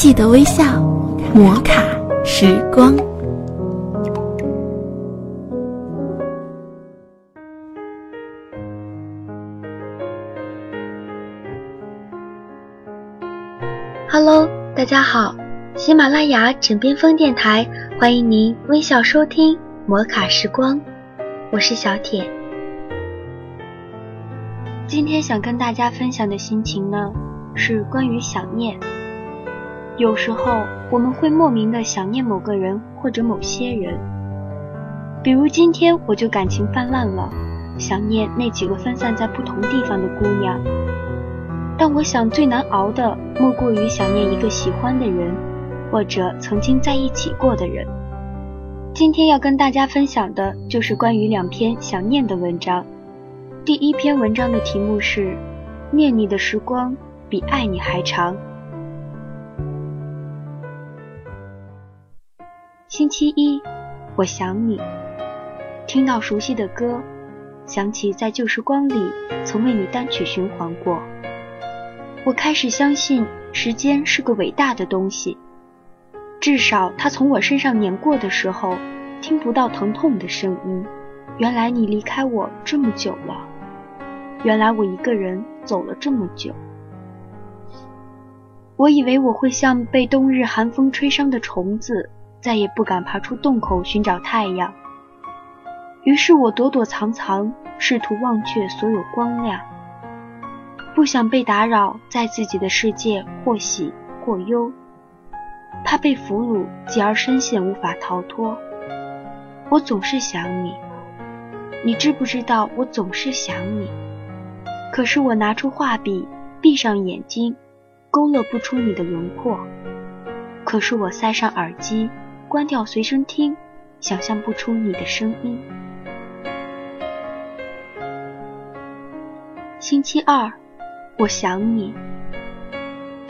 记得微笑，摩卡时光。Hello，大家好，喜马拉雅枕边风电台欢迎您微笑收听摩卡时光，我是小铁。今天想跟大家分享的心情呢，是关于想念。有时候我们会莫名的想念某个人或者某些人，比如今天我就感情泛滥了，想念那几个分散在不同地方的姑娘。但我想最难熬的莫过于想念一个喜欢的人，或者曾经在一起过的人。今天要跟大家分享的就是关于两篇想念的文章。第一篇文章的题目是《念你的时光比爱你还长》。星期一，我想你，听到熟悉的歌，想起在旧时光里曾为你单曲循环过。我开始相信时间是个伟大的东西，至少它从我身上碾过的时候，听不到疼痛的声音。原来你离开我这么久了，原来我一个人走了这么久。我以为我会像被冬日寒风吹伤的虫子。再也不敢爬出洞口寻找太阳，于是我躲躲藏藏，试图忘却所有光亮，不想被打扰，在自己的世界或喜或忧，怕被俘虏，继而深陷无法逃脱。我总是想你，你知不知道？我总是想你，可是我拿出画笔，闭上眼睛，勾勒不出你的轮廓。可是我塞上耳机。关掉随身听，想象不出你的声音。星期二，我想你。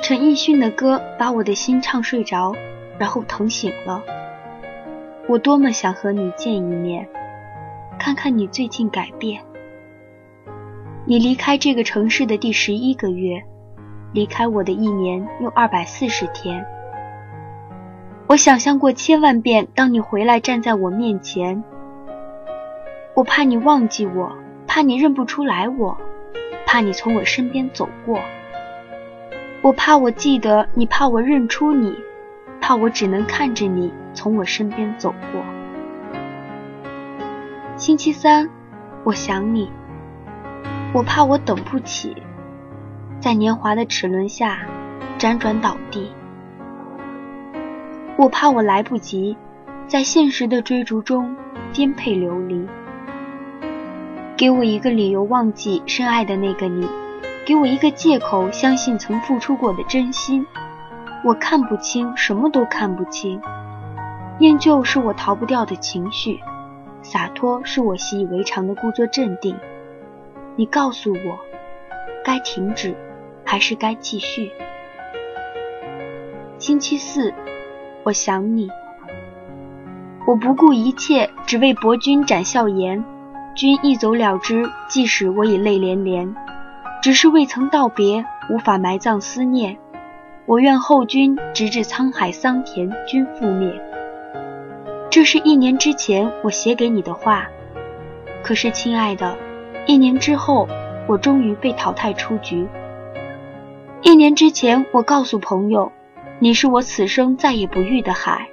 陈奕迅的歌把我的心唱睡着，然后疼醒了。我多么想和你见一面，看看你最近改变。你离开这个城市的第十一个月，离开我的一年又二百四十天。我想象过千万遍，当你回来站在我面前，我怕你忘记我，怕你认不出来我，怕你从我身边走过。我怕我记得你，怕我认出你，怕我只能看着你从我身边走过。星期三，我想你，我怕我等不起，在年华的齿轮下辗转倒地。我怕我来不及，在现实的追逐中颠沛流离。给我一个理由忘记深爱的那个你，给我一个借口相信曾付出过的真心。我看不清，什么都看不清。念旧是我逃不掉的情绪，洒脱是我习以为常的故作镇定。你告诉我，该停止还是该继续？星期四。我想你，我不顾一切，只为博君展笑颜。君一走了之，即使我已泪连连，只是未曾道别，无法埋葬思念。我愿候君，直至沧海桑田君覆灭。这是一年之前我写给你的话，可是，亲爱的，一年之后，我终于被淘汰出局。一年之前，我告诉朋友。你是我此生再也不遇的海。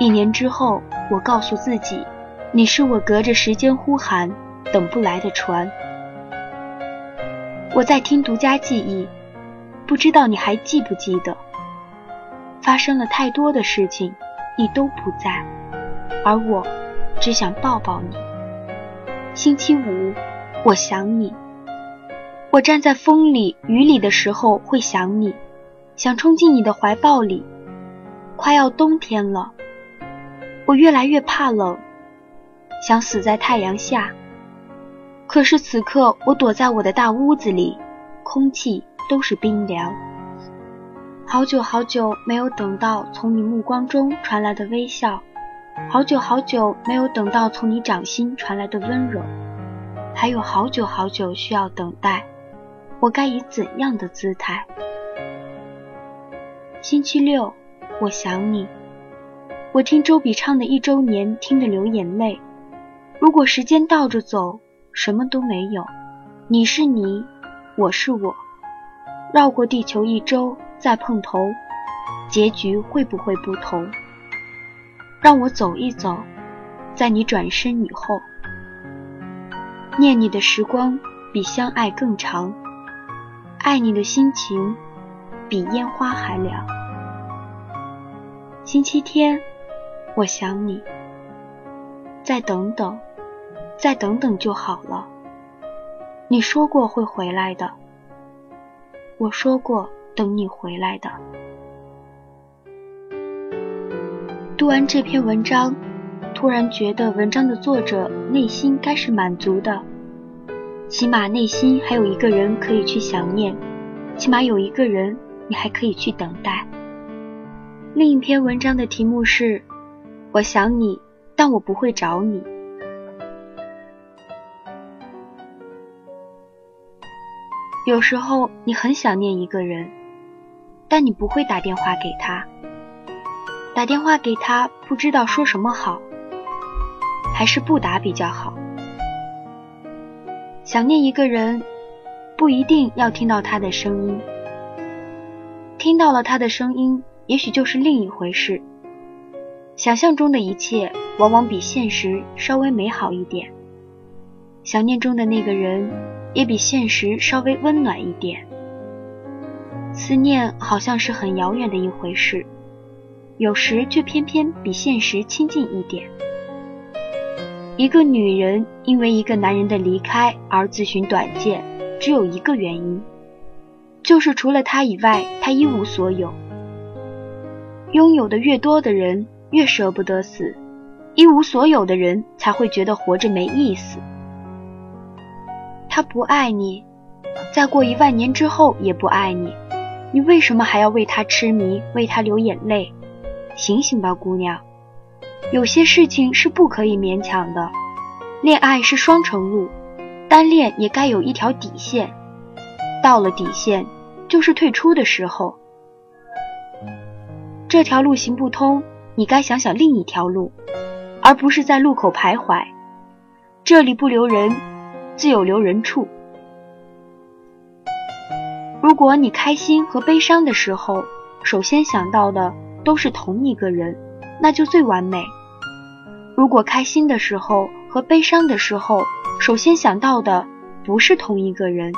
一年之后，我告诉自己，你是我隔着时间呼喊等不来的船。我在听独家记忆，不知道你还记不记得？发生了太多的事情，你都不在，而我只想抱抱你。星期五，我想你。我站在风里雨里的时候会想你。想冲进你的怀抱里，快要冬天了，我越来越怕冷，想死在太阳下。可是此刻我躲在我的大屋子里，空气都是冰凉。好久好久没有等到从你目光中传来的微笑，好久好久没有等到从你掌心传来的温柔，还有好久好久需要等待，我该以怎样的姿态？星期六，我想你。我听周笔畅的一周年，听得流眼泪。如果时间倒着走，什么都没有。你是你，我是我，绕过地球一周再碰头，结局会不会不同？让我走一走，在你转身以后，念你的时光比相爱更长，爱你的心情比烟花还凉。星期天，我想你，再等等。再等等就好了。你说过会回来的，我说过等你回来的。读完这篇文章，突然觉得文章的作者内心该是满足的，起码内心还有一个人可以去想念，起码有一个人你还可以去等待。另一篇文章的题目是：我想你，但我不会找你。有时候你很想念一个人，但你不会打电话给他。打电话给他不知道说什么好，还是不打比较好。想念一个人，不一定要听到他的声音，听到了他的声音，也许就是另一回事。想象中的一切，往往比现实稍微美好一点。想念中的那个人。也比现实稍微温暖一点。思念好像是很遥远的一回事，有时却偏偏比现实亲近一点。一个女人因为一个男人的离开而自寻短见，只有一个原因，就是除了他以外，他一无所有。拥有的越多的人越舍不得死，一无所有的人才会觉得活着没意思。他不爱你，再过一万年之后也不爱你，你为什么还要为他痴迷，为他流眼泪？醒醒吧，姑娘！有些事情是不可以勉强的，恋爱是双程路，单恋也该有一条底线，到了底线就是退出的时候。这条路行不通，你该想想另一条路，而不是在路口徘徊。这里不留人。自有留人处。如果你开心和悲伤的时候，首先想到的都是同一个人，那就最完美。如果开心的时候和悲伤的时候，首先想到的不是同一个人，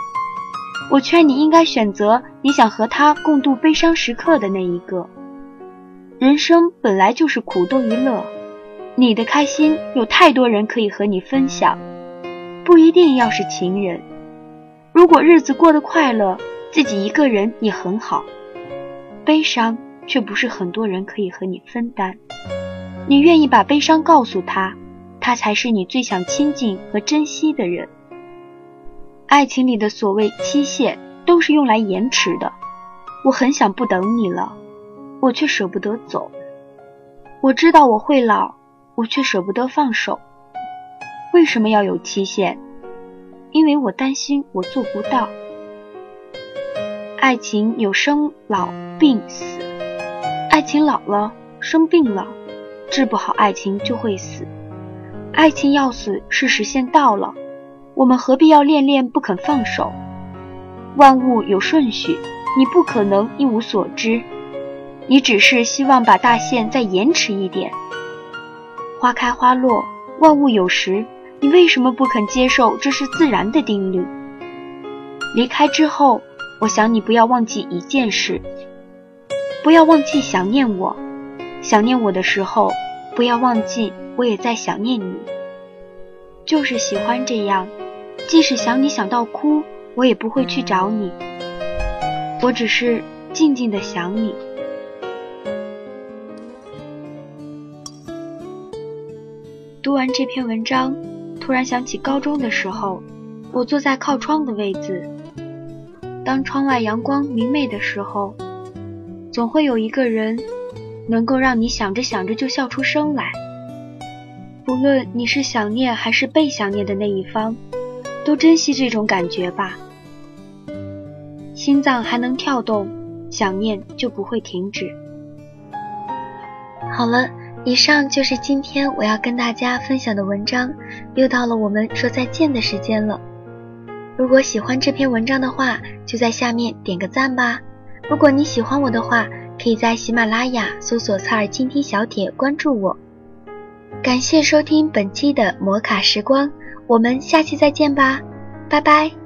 我劝你应该选择你想和他共度悲伤时刻的那一个。人生本来就是苦多于乐，你的开心有太多人可以和你分享。不一定要是情人，如果日子过得快乐，自己一个人也很好。悲伤却不是很多人可以和你分担。你愿意把悲伤告诉他，他才是你最想亲近和珍惜的人。爱情里的所谓期限，都是用来延迟的。我很想不等你了，我却舍不得走。我知道我会老，我却舍不得放手。为什么要有期限？因为我担心我做不到。爱情有生老病死，爱情老了，生病了，治不好爱情就会死。爱情要死是时限到了，我们何必要恋恋不肯放手？万物有顺序，你不可能一无所知，你只是希望把大限再延迟一点。花开花落，万物有时。你为什么不肯接受这是自然的定律？离开之后，我想你不要忘记一件事，不要忘记想念我。想念我的时候，不要忘记我也在想念你。就是喜欢这样，即使想你想到哭，我也不会去找你。我只是静静的想你。读完这篇文章。突然想起高中的时候，我坐在靠窗的位置。当窗外阳光明媚的时候，总会有一个人，能够让你想着想着就笑出声来。不论你是想念还是被想念的那一方，都珍惜这种感觉吧。心脏还能跳动，想念就不会停止。好了，以上就是今天我要跟大家分享的文章，又到了我们说再见的时间了。如果喜欢这篇文章的话，就在下面点个赞吧。如果你喜欢我的话，可以在喜马拉雅搜索“侧耳倾听小铁”关注我。感谢收听本期的摩卡时光，我们下期再见吧，拜拜。